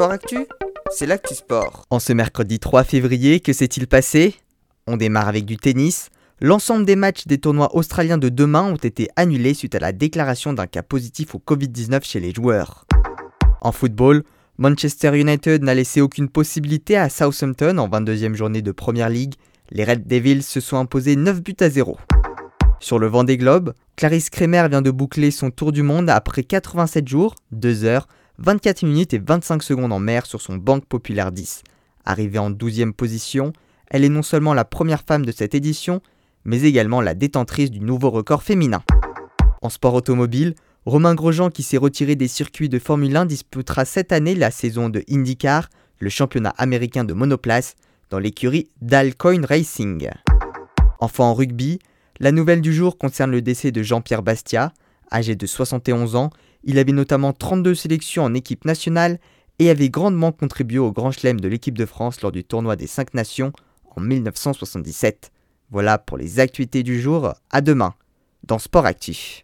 Sport Actu, c'est l'actu sport. En ce mercredi 3 février, que s'est-il passé? On démarre avec du tennis. L'ensemble des matchs des tournois australiens de demain ont été annulés suite à la déclaration d'un cas positif au Covid-19 chez les joueurs. En football, Manchester United n'a laissé aucune possibilité à Southampton en 22e journée de Premier League. Les Red Devils se sont imposés 9 buts à 0. Sur le vent des globes, Clarisse Kremer vient de boucler son tour du monde après 87 jours, 2 heures, 24 minutes et 25 secondes en mer sur son Banque Populaire 10. Arrivée en 12e position, elle est non seulement la première femme de cette édition, mais également la détentrice du nouveau record féminin. En sport automobile, Romain Grosjean qui s'est retiré des circuits de Formule 1 disputera cette année la saison de IndyCar, le championnat américain de monoplace, dans l'écurie d'Alcoin Racing. Enfin en rugby, la nouvelle du jour concerne le décès de Jean-Pierre Bastia. Âgé de 71 ans, il avait notamment 32 sélections en équipe nationale et avait grandement contribué au Grand Chelem de l'équipe de France lors du tournoi des 5 nations en 1977. Voilà pour les actualités du jour, à demain dans Sport Actif.